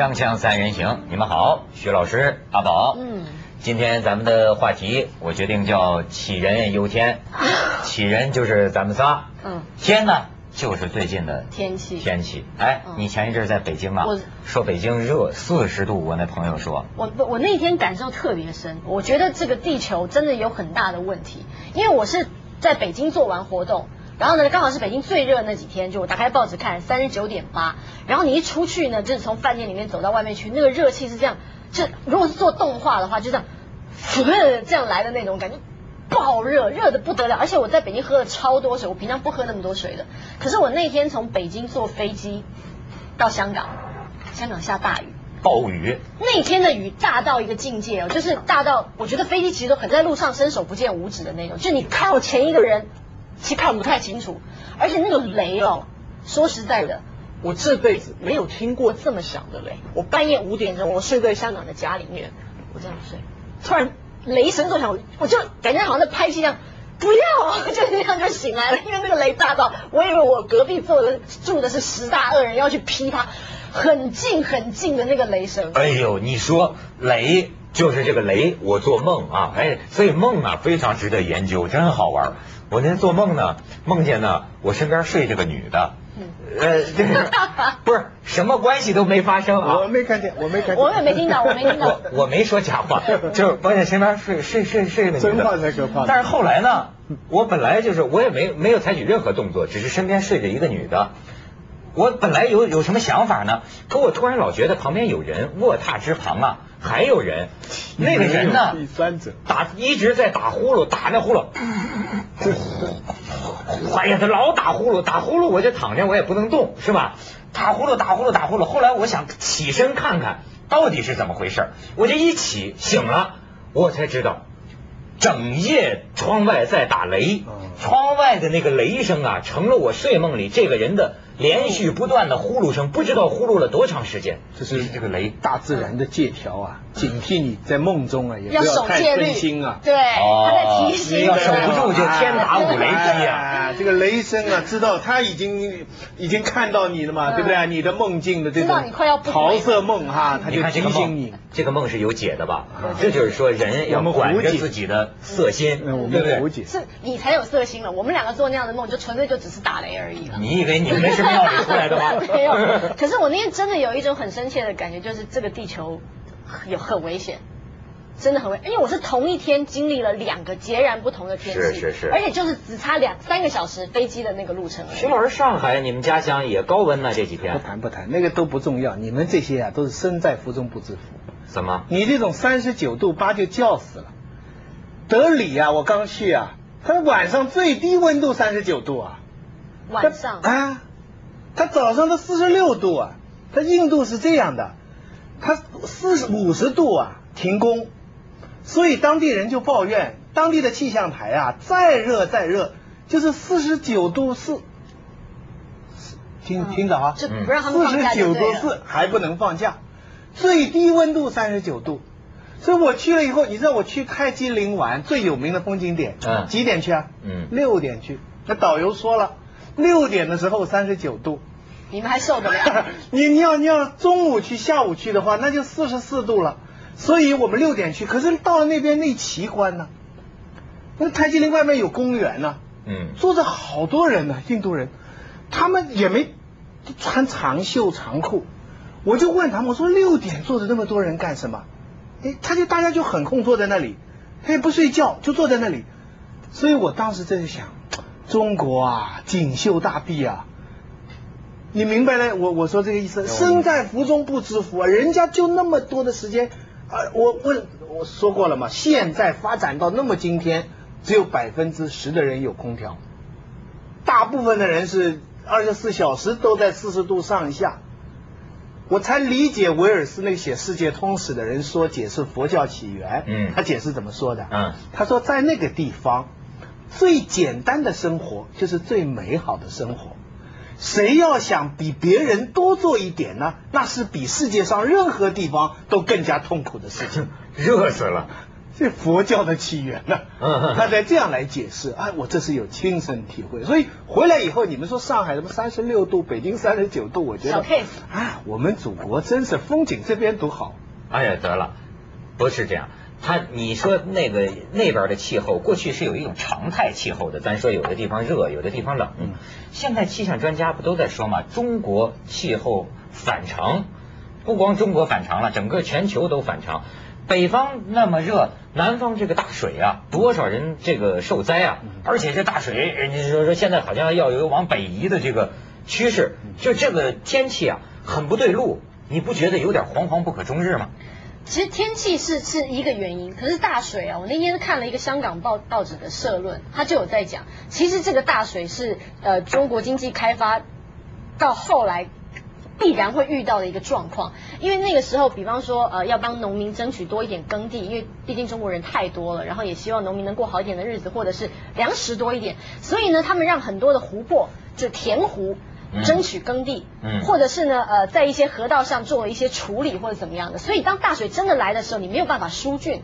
锵锵三人行，你们好，徐老师、阿宝。嗯，今天咱们的话题，我决定叫杞人忧天。杞人就是咱们仨，嗯，天呢就是最近的天气。天气。哎，嗯。你前一阵在北京啊我，说北京热四十度，我那朋友说，我我那天感受特别深，我觉得这个地球真的有很大的问题，因为我是在北京做完活动，然后呢刚好是北京最热的那几天，就我打开报纸看三十九点八，然后你一出去呢，就是从饭店里面走到外面去，那个热气是这样，就如果是做动画的话，就这样，这样来的那种感觉。爆热，热的不得了，而且我在北京喝了超多水，我平常不喝那么多水的。可是我那天从北京坐飞机到香港，香港下大雨，暴雨，那天的雨大到一个境界哦，就是大到我觉得飞机其实都很在路上伸手不见五指的那种，就你看我前一个人，其实看不太清楚，而且那个雷哦，说实在的，我这辈子没有听过这么响的雷。我半夜五点钟我睡在香港的家里面，我这样睡，突然雷声作响，我就感觉好像在拍戏一样。不要，就这样就醒来了，因为那个雷大到，我以为我隔壁坐的住的是十大恶人要去劈他，很近很近的那个雷声。哎呦，你说雷就是这个雷，我做梦啊，哎，所以梦啊非常值得研究，真好玩。我那天做梦呢，梦见呢我身边睡着个女的，呃，这个 不是什么关系都没发生啊我。没看见，我没看见，我也没听到，我没听到 我。我没说假话，就是发现身边睡睡睡睡个女的，真话才可怕但是后来呢，我本来就是我也没没有采取任何动作，只是身边睡着一个女的。我本来有有什么想法呢？可我突然老觉得旁边有人，卧榻之旁啊还有人，那个人呢第三者，打一直在打呼噜，打那呼噜，哎呀，他老打呼噜，打呼噜我就躺着，我也不能动，是吧？打呼噜，打呼噜，打呼噜。后来我想起身看看到底是怎么回事，我就一起醒了，我才知道，整夜窗外在打雷，窗外的那个雷声啊，成了我睡梦里这个人的连续不断的呼噜声，不知道呼噜了多长时间。这是这个雷。大自然的借条啊，警惕你在梦中啊，也要不要太守戒律分心啊。对，他在提醒要你守不住就天打五雷劈啊！啊，这个雷声啊，知道他已经已经看到你了嘛，嗯对不对？你的梦境的这知道种你快要不桃色梦哈，他就提醒你。，这个梦是有解的吧啊？这就是说人要管着自己的色心，对不对？是你才有色心了，我们两个做那样的梦，就纯粹就只是打雷而已了。你以为你们是没有，可是我那天真的有一种很深切的感觉，就是这个地球有很危险，真的很危。因为我是同一天经历了两个截然不同的天气，是是是而且就是只差两三个小时飞机的那个路程而已。徐老师，上海你们家乡也高温呢？这几天不谈不谈，那个都不重要。你们这些啊，都是身在福中不知福。怎么？你这种三十九度八就叫死了。德里啊，我刚去啊，它晚上最低温度三十九度啊。晚上啊，它早上都四十六度啊。它印度是这样的，它四十五十度啊停工，所以当地人就抱怨，当地的气象台啊，再热再热，就是四十九度四。听听着啊，就不让他们四十九度。四还不能放假，最低温度三十九度，所以我去了以后，你知道我去泰姬陵玩最有名的风景点，嗯几点去啊？嗯六点去。那导游说了，六点的时候三十九度，你们还受得了？你你要你要中午去下午去的话，那就四十四度了。所以我们六点去，可是到了那边那奇观呢、那泰姬陵外面有公园呢、嗯，坐着好多人呢、印度人，他们也没穿长袖长裤。我就问他们，我说六点坐着那么多人干什么？哎，他就大家就很空坐在那里，他也不睡觉，就坐在那里。所以我当时在想，中国啊，锦绣大地啊，你明白了？我我说这个意思，身在福中不知福啊，人家就那么多的时间，啊，我问我说过了嘛，现在发展到那么今天，只有百分之十的人有空调，大部分的人是二十四小时都在四十度上下。我才理解威尔斯那个写《世界通史》的人说解释佛教起源。嗯他解释怎么说的？嗯，他说在那个地方，最简单的生活就是最美好的生活。谁要想比别人多做一点呢？那是比世界上任何地方都更加痛苦的事情。热死了。这佛教的起源呢、嗯他在这样来解释。哎，我这是有亲身体会，所以回来以后，你们说上海什么三十六度，北京三十九度，我觉小得 case 啊，我们祖国真是风景这边独好。哎呀，得了，不是这样。他你说那个那边的气候，过去是有一种常态气候的，咱说有的地方热，有的地方冷。嗯现在气象专家不都在说嘛，中国气候反常，不光中国反常了，整个全球都反常。北方那么热，南方这个大水啊，多少人这个受灾啊！而且这大水，人家说说现在好像要有往北移的这个趋势，就这个天气啊，很不对路，你不觉得有点惶惶不可终日吗？其实天气是是一个原因，可是大水啊，我那天看了一个香港报报纸的社论，他就有在讲，其实这个大水是呃中国经济开发到后来必然会遇到的一个状况，因为那个时候，比方说呃要帮农民争取多一点耕地，因为毕竟中国人太多了，然后也希望农民能过好一点的日子，或者是粮食多一点，所以呢，他们让很多的湖泊就填湖。嗯。争取耕地，嗯。或者是呢，呃，在一些河道上做了一些处理或者怎么样的，所以当大水真的来的时候，你没有办法疏浚，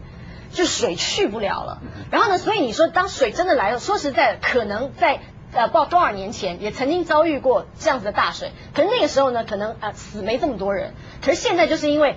就水去不了了。然后呢，所以你说当水真的来了，说实在的，可能在呃不知道多少年前也曾经遭遇过这样子的大水，可是那个时候呢，可能呃死没这么多人，可是现在就是因为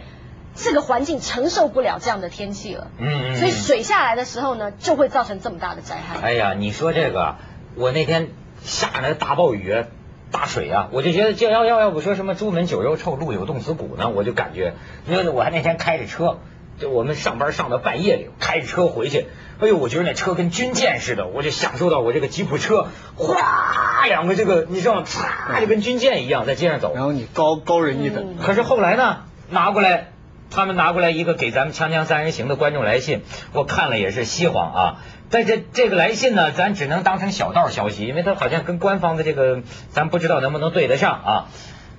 这个环境承受不了这样的天气了，嗯嗯所以水下来的时候呢，就会造成这么大的灾害。哎呀，你说这个，我那天下那大暴雨、大水啊，我就觉得这要要要不说什么朱门酒肉臭，路有冻死骨呢，我就感觉，因为我还那天开着车，就我们上班上到半夜里，开着车回去，哎呦，我觉得那车跟军舰似的，我就享受到我这个吉普车，哗，两个这个你知道吗？唰，就跟军舰一样在街上走。然后你高高人一等，嗯可是后来呢，拿过来，他们拿过来一个给咱们《锵锵三人行》的观众来信，我看了也是稀慌啊。但是这个来信呢，咱只能当成小道消息，因为它好像跟官方的这个，咱不知道能不能对得上啊。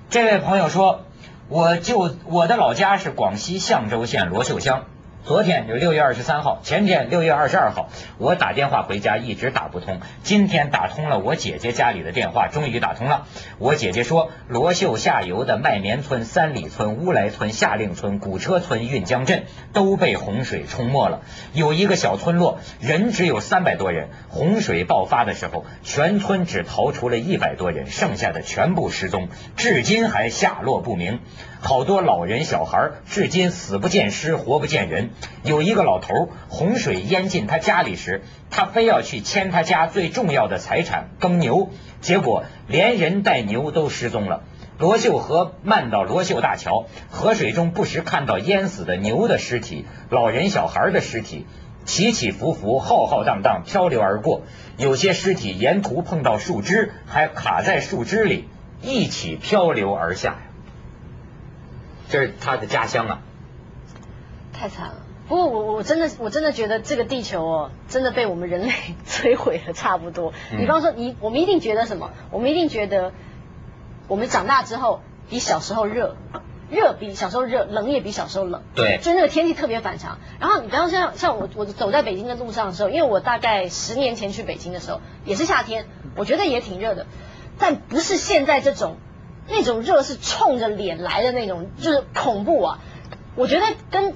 这位朋友说，我就我的老家是广西象州县罗秀乡。昨天就六月二十三号，前天六月二十二号，我打电话回家一直打不通，今天打通了我姐姐家里的电话，终于打通了。我姐姐说，罗秀下游的麦棉村、三里村、乌来村、夏令村、古车村、运江镇都被洪水冲没了。有一个小村落，人只有三百多人，洪水爆发的时候，全村只逃出了一百多人，剩下的全部失踪，至今还下落不明。好多老人小孩至今死不见尸，活不见人。有一个老头，洪水淹进他家里时，他非要去牵他家最重要的财产耕牛，结果连人带牛都失踪了。罗秀河漫到罗秀大桥，河水中不时看到淹死的牛的尸体、老人小孩的尸体，起起伏伏、浩浩荡荡漂流而过。有些尸体沿途碰到树枝，还卡在树枝里，一起漂流而下呀。这是他的家乡啊。太惨了。不过我我真的我真的觉得这个地球哦，真的被我们人类摧毁的差不多。嗯比方说你，我们一定觉得什么？我们一定觉得，我们长大之后比小时候热，热比小时候热，冷也比小时候冷。对就那个天气特别反常。然后你比方像像我我走在北京的路上的时候，因为我大概十年前去北京的时候也是夏天，我觉得也挺热的，但不是现在这种那种热是冲着脸来的那种，就是恐怖啊。我觉得跟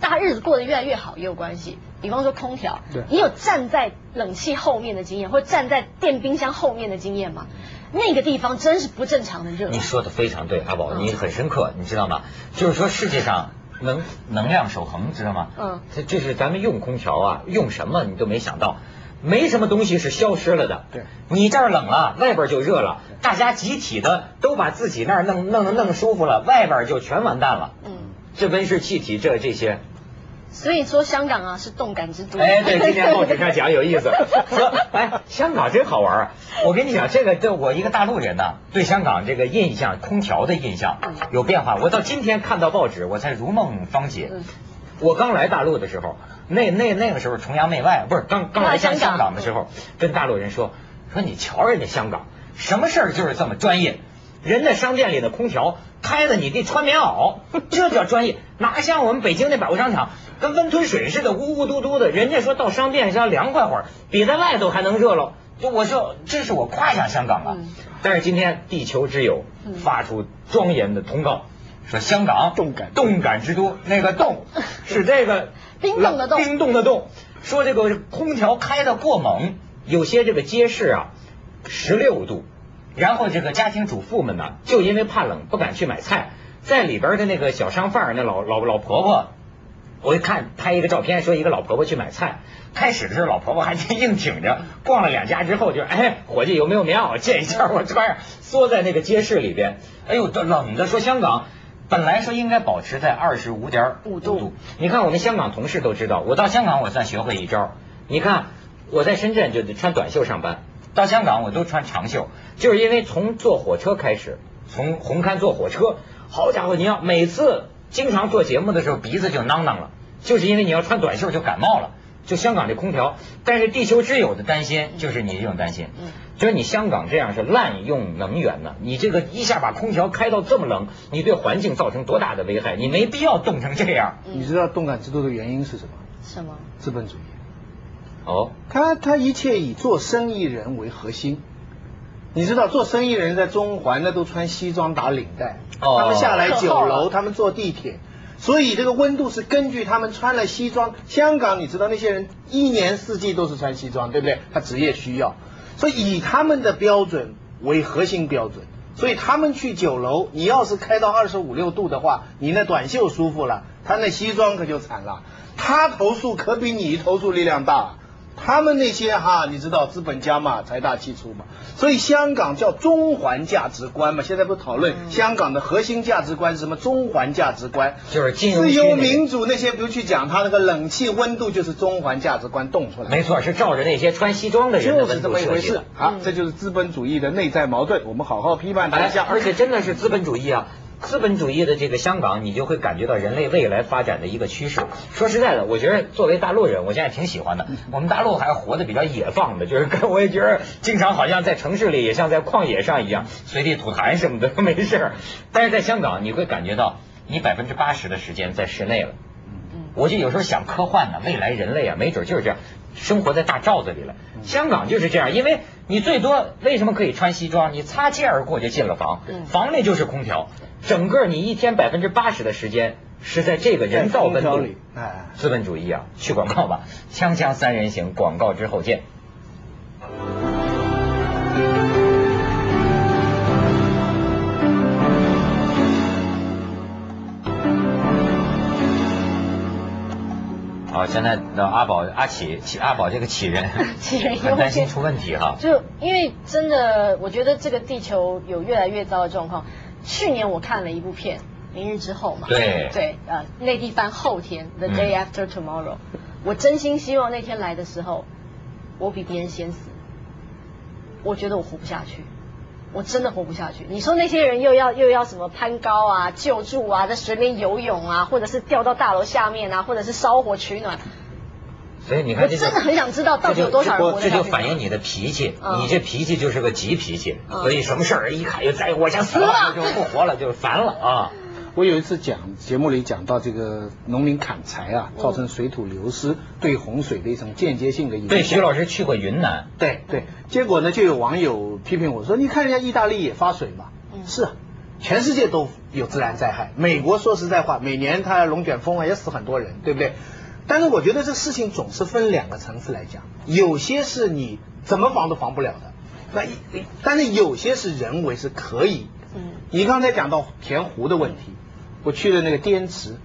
大家日子过得越来越好也有关系。比方说空调对，你有站在冷气后面的经验，或站在电冰箱后面的经验吗？那个地方真是不正常的热。你说的非常对，阿宝，嗯你很深刻，你知道吗？就是说世界上能能量守恒，知道吗？嗯，这就是咱们用空调啊，用什么你都没想到。没什么东西是消失了的，对你这儿冷了，外边就热了，大家集体的都把自己那儿弄弄弄舒服了，外边就全完蛋了。嗯，这温室气体，这这些，所以说香港啊是动感之都。哎，对，今天报纸上讲有意思，说，哎，香港真好玩啊！我跟你讲，这个对我一个大陆人呢，对香港这个印象，空调的印象嗯有变化。我到今天看到报纸，我才如梦方解。嗯我刚来大陆的时候，那那那个时候崇洋媚外，不是刚刚来香香港的时候，跟大陆人说说你瞧人家香港，什么事儿就是这么专业。人家商店里的空调开的你得穿棉袄，这叫专业，哪像我们北京那百货商场跟温吞水似的，呜呜嘟嘟的。人家说到商店是要凉快会儿，比在外头还能热喽。就我说，这是我夸一下香港啊。嗯但是今天地球之友嗯发出庄严的通告，说香港动感动感之都，那个动 是这个冰冻的冻冰冻的冻。说这个空调开的过猛，有些这个街市啊，十六度，然后这个家庭主妇们呢，就因为怕冷不敢去买菜，在里边的那个小商贩那老老老婆婆。我一看拍一个照片，说一个老婆婆去买菜，开始的时候老婆婆还真硬挺着，逛了两家之后就哎，伙计有没有棉袄借一件我穿上，缩在那个街市里边，哎呦，这冷的说香港本来说应该保持在二十五点五度，你看我们香港同事都知道，我到香港我算学会一招，你看我在深圳就得穿短袖上班，到香港我都穿长袖，就是因为从坐火车开始，从红磡坐火车，好家伙，你要每次。经常做节目的时候鼻子就囔囔了，就是因为你要穿短袖就感冒了。就香港这空调，但是地球之友的担心就是你这种担心，就是你香港这样是滥用能源呢。你这个一下把空调开到这么冷，你对环境造成多大的危害？你没必要冻成这样。你知道动感之都的原因是什么？什么？资本主义。哦，他他一切以做生意人为核心。你知道做生意人在中环那都穿西装打领带，他们下来酒楼，他们坐地铁，所以这个温度是根据他们穿了西装。香港你知道那些人一年四季都是穿西装，对不对？他职业需要，所以以他们的标准为核心标准，所以他们去酒楼，你要是开到二十五六度的话，你那短袖舒服了，他那西装可就惨了，他投诉可比你投诉力量大。他们那些哈，你知道资本家嘛，财大气粗嘛，所以香港叫中环价值观嘛。现在不讨论香港的核心价值观是什么？中环价值观就是自由民主那些，不去讲他那个冷气温度，就是中环价值观冻出来。没错，是照着那些穿西装的人就是这么一回事。好，这就是资本主义的内在矛盾，我们好好批判一下。而且真的是资本主义啊。资本主义的这个香港，你就会感觉到人类未来发展的一个趋势。说实在的，我觉得作为大陆人，我现在挺喜欢的。我们大陆还活得比较野放的，就是跟我也觉得经常好像在城市里也像在旷野上一样，随地吐痰什么的没事儿。但是在香港，你会感觉到你百分之八十的时间在室内了。我就有时候想科幻呢，未来人类啊，没准就是这样。生活在大罩子里了，香港就是这样，因为你最多为什么可以穿西装？你擦肩而过就进了房，房内就是空调，整个你一天百分之八十的时间是在这个人造温度里。哎，资本主义啊，去广告吧，锵锵三人行，广告之后见。好，现在的阿宝、阿启、启阿宝这个启人，启人很担心出问题哈。就因为真的，我觉得这个地球有越来越糟的状况。去年我看了一部片《明日之后》嘛，对对，呃，内地翻后天《The Day After Tomorrow》，我真心希望那天来的时候，我比别人先死。我觉得我活不下去。我真的活不下去。你说那些人又要又要什么攀高啊、救助啊，在水里面游泳啊，或者是掉到大楼下面啊，或者是烧火取暖。所以你看，我真的很想知道到底有多少人活这就反映你的脾气，你这脾气就是个急脾气，所以什么事儿一看就在我想死了，就不活了，就烦了啊。我有一次讲节目里讲到这个农民砍柴啊，造成水土流失，对洪水的一种间接性的影响。对，徐老师去过云南。对对，结果呢，就有网友批评我说：“你看人家意大利也发水嘛。”是，全世界都有自然灾害。美国说实在话，每年它龙卷风啊也死很多人，对不对？但是我觉得这事情总是分两个层次来讲，有些是你怎么防都防不了的，那但是有些是人为是可以。嗯，你刚才讲到填湖的问题。我去了那个滇池，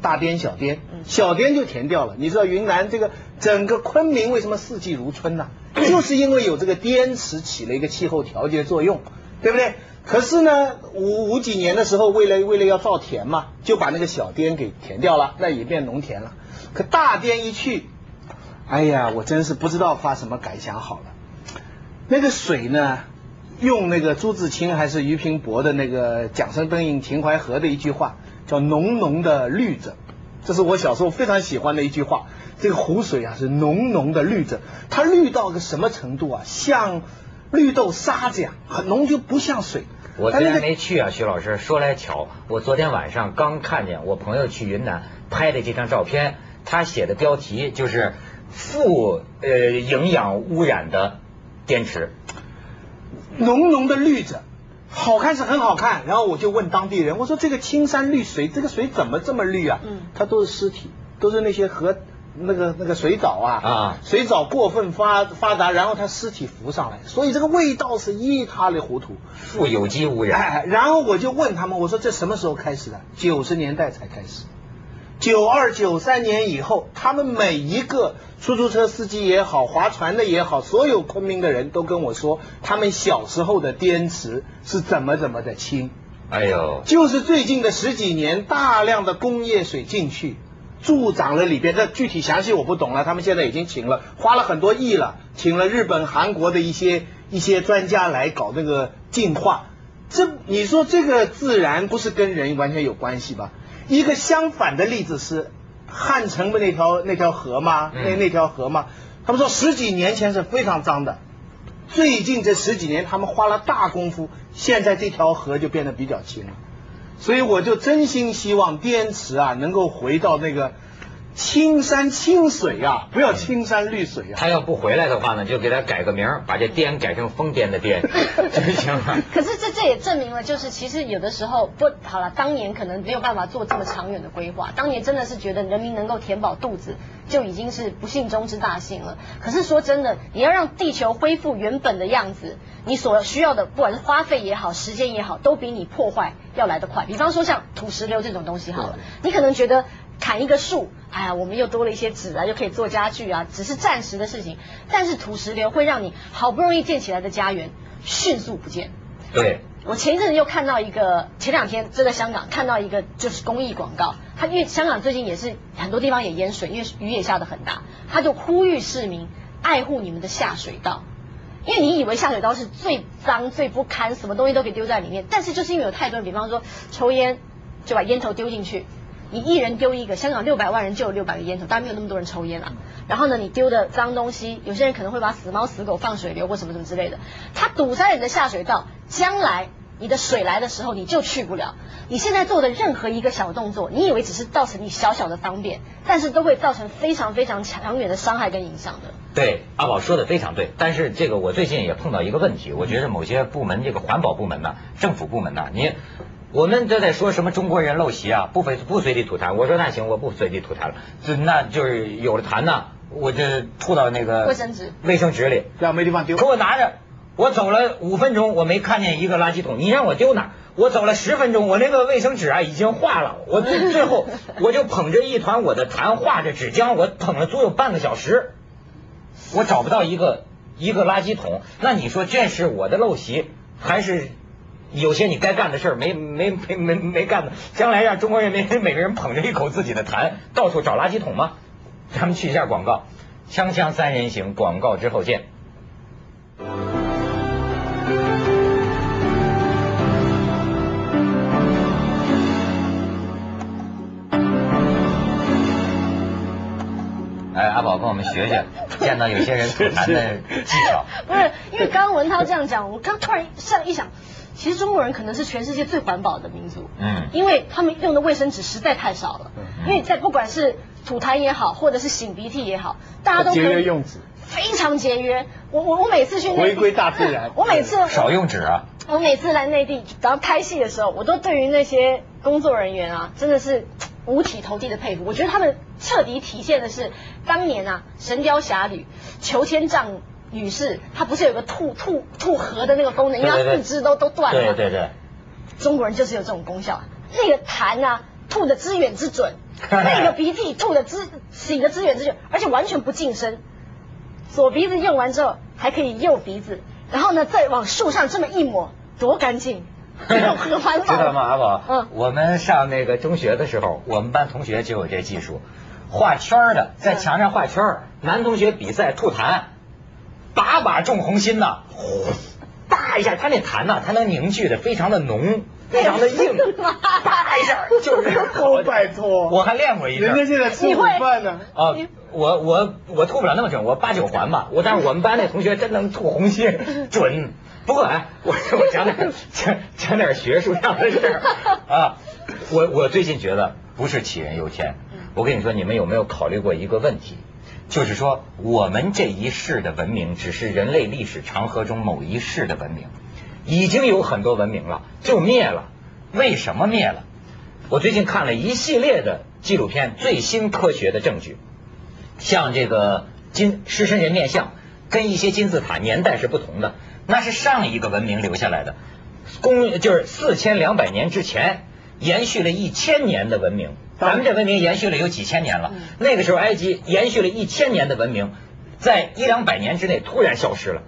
大滇小滇，小滇就填掉了。你知道云南这个整个昆明为什么四季如春呢？就是因为有这个滇池起了一个气候调节作用，对不对？可是呢，五五几年的时候，为了为了要造田嘛，就把那个小滇给填掉了，那也变农田了。可大滇一去，哎呀，我真是不知道发什么感想好了。那个水呢？用那个朱自清还是俞平伯的那个《桨声灯影秦淮河》的一句话，叫“浓浓的绿着”，这是我小时候非常喜欢的一句话。这个湖水啊是浓浓的绿着，它绿到个什么程度啊？像绿豆沙子呀，很浓就不像水。我昨天没去啊，徐老师。说来巧，我昨天晚上刚看见我朋友去云南拍的这张照片，他写的标题就是“富呃营养污染的滇池”。浓浓的绿着，好看是很好看，然后我就问当地人，我说这个青山绿水，这个水怎么这么绿啊？嗯它都是尸体，都是那些河那个那个水藻啊啊水藻过分发发达，然后它尸体浮上来，所以这个味道是一塌糊涂。富有机污染。哎，然后我就问他们，我说这什么时候开始的？九十年代才开始。九二九三年以后，他们每一个出租车司机也好，划船的也好，所有昆明的人都跟我说，他们小时候的滇池是怎么怎么的清。哎呦，就是最近的十几年，大量的工业水进去，助长了里边。这具体详细我不懂了，他们现在已经请了，花了很多亿了，请了日本、韩国的一些一些专家来搞那个净化。这你说这个自然不是跟人完全有关系吧？一个相反的例子是汉城的那条那条河吗？那嗯那条河吗？他们说十几年前是非常脏的，最近这十几年他们花了大功夫，现在这条河就变得比较清了。所以我就真心希望滇池啊能够回到那个青山青水啊，不要青山绿水啊。他要不回来的话呢，就给他改个名儿，把这颠改成疯癫的癫，就行了。可是这这也证明了，就是其实有的时候不好了，当年可能没有办法做这么长远的规划，当年真的是觉得人民能够填饱肚子就已经是不幸中之大幸了。可是说真的，你要让地球恢复原本的样子，你所需要的不管是花费也好，时间也好，都比你破坏要来得快。比方说像土石流这种东西好了，你可能觉得砍一个树，哎呀，我们又多了一些纸啊，又可以做家具啊，只是暂时的事情。但是土石流会让你好不容易建起来的家园迅速不见。对，我前一阵子又看到一个，前两天就在香港看到一个就是公益广告，他因为香港最近也是很多地方也淹水，因为雨也下得很大，他就呼吁市民爱护你们的下水道，因为你以为下水道是最脏最不堪，什么东西都可以丢在里面，但是就是因为有太多人，比方说抽烟就把烟头丢进去。你一人丢一个，香港六百万人就有六百个烟头，当然没有那么多人抽烟了。然后呢，你丢的脏东西，有些人可能会把死猫死狗放水流或什么什么之类的，它堵塞你的下水道，将来你的水来的时候你就去不了。你现在做的任何一个小动作，你以为只是造成你小小的方便，但是都会造成非常非常长远的伤害跟影响的。对，阿宝说的非常对。但是这个我最近也碰到一个问题，我觉得某些部门，这个环保部门呢、政府部门呢、你我们都在说什么中国人陋习啊，不随不随地吐痰。我说那行，我不随地吐痰了，就那就是有了痰呢、我就吐到那个卫生纸卫生纸里，这样没地方丢可。我拿着，我走了五分钟，我没看见一个垃圾桶。你让我丢哪儿？我走了十分钟，我那个卫生纸啊已经化了。我最最后 我就捧着一团我的痰化着纸浆，我捧了足有半个小时，我找不到一个一个垃圾桶。那你说这是我的陋习，还是有些你该干的事儿没没没没没干的？将来让中国人民 每个人捧着一口自己的痰，到处找垃圾桶吗？咱们去一下广告，锵锵三人行，广告之后见。哎，阿宝跟我们学学，见到有些人吐痰的技巧。不是，因为刚刚文涛这样讲，我刚突然上一想，其实中国人可能是全世界最环保的民族。嗯因为他们用的卫生纸实在太少了。因为在不管是吐痰也好，或者是擤鼻涕也好，大家都节约用纸，非常节约。我我我每次去回归大自然 我每次少用纸啊！我每次来内地，然后拍戏的时候，我都对于那些工作人员啊，真的是五体投地的佩服。我觉得他们彻底体现的是当年啊，《神雕侠侣》裘千丈女士，她不是有个吐吐吐核的那个功能，因为她四肢都都断了嘛。对对对，中国人就是有这种功效啊，那个痰啊，吐的之远之准，那个鼻涕吐的之擤的之远之准，而且完全不近身。左鼻子用完之后，还可以右鼻子，然后呢，再往树上这么一抹，多干净，很环保。知道吗，阿宝？嗯我们上那个中学的时候，我们班同学就有这技术，画圈儿的，在墙上画圈儿。男同学比赛吐痰，把把中红心呐，呼，叭一下，他那痰呐，它能凝聚的非常的浓，非常的硬，叭一下就是。哦，拜托，我还练过一阵儿。人家现在吃午饭呢。啊，我我我吐不了那么准，我八九环吧。我但是我们班那同学真能吐红心，准。不过哎，我我讲点讲讲点学术上的事儿啊。我我最近觉得不是杞人忧天。我跟你说，你们有没有考虑过一个问题？就是说，我们这一世的文明只是人类历史长河中某一世的文明。已经有很多文明了，就灭了。为什么灭了？我最近看了一系列的纪录片，最新科学的证据，像这个金狮身人面像，跟一些金字塔年代是不同的，那是上一个文明留下来的，公就是四千两百年之前延续了一千年的文明，咱们这文明延续了有几千年了，那个时候埃及延续了一千年的文明，在一两百年之内突然消失了，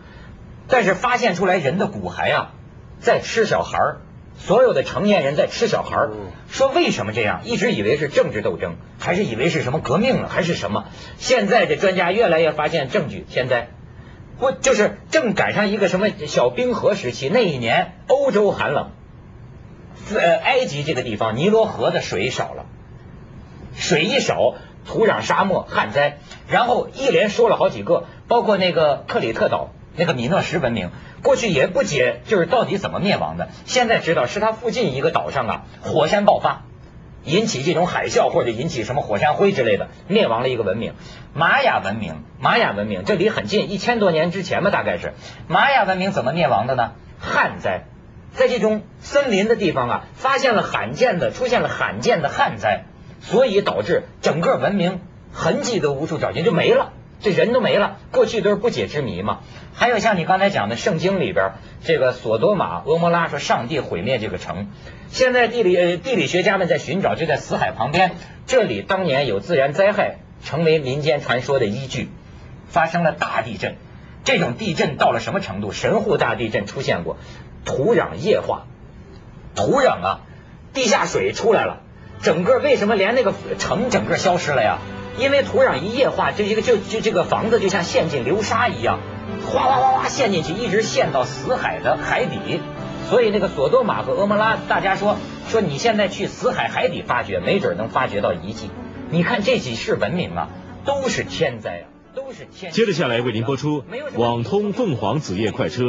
但是发现出来人的骨骸啊，在吃小孩儿。所有的成年人在吃小孩儿，说为什么这样？一直以为是政治斗争，还是以为是什么革命了，还是什么？现在这专家越来越发现证据，现在不就是正赶上一个什么小冰河时期？那一年欧洲寒冷，呃，埃及这个地方尼罗河的水少了，水一少，土壤沙漠旱灾，然后一连说了好几个，包括那个克里特岛。那个米诺什文明过去也不解，就是到底怎么灭亡的。现在知道是它附近一个岛上啊，火山爆发，引起这种海啸或者引起什么火山灰之类的，灭亡了一个文明。玛雅文明，玛雅文明这离很近，一千多年之前吧，大概是。玛雅文明怎么灭亡的呢？旱灾，在这种森林的地方啊，发现了罕见的，出现了罕见的旱灾，所以导致整个文明痕迹都无处找寻，就没了。这人都没了，过去都是不解之谜嘛。还有像你刚才讲的圣经里边，这个索多玛、俄摩拉说上帝毁灭这个城，现在地理呃地理学家们在寻找，就在死海旁边，这里当年有自然灾害，成为民间传说的依据，发生了大地震。这种地震到了什么程度？神户大地震出现过，土壤液化，土壤啊，地下水出来了，整个为什么连那个城整个消失了呀？因为土壤一液化，这一个就就这个房子就像陷进流沙一样，哗哗哗哗陷进去，一直陷到死海的海底。所以那个索多玛和俄摩拉，大家说说你现在去死海海底发掘，没准能发掘到遗迹。你看这几世文明啊，都是天灾啊，都是天。接着下来为您播出《网通凤凰子夜快车》。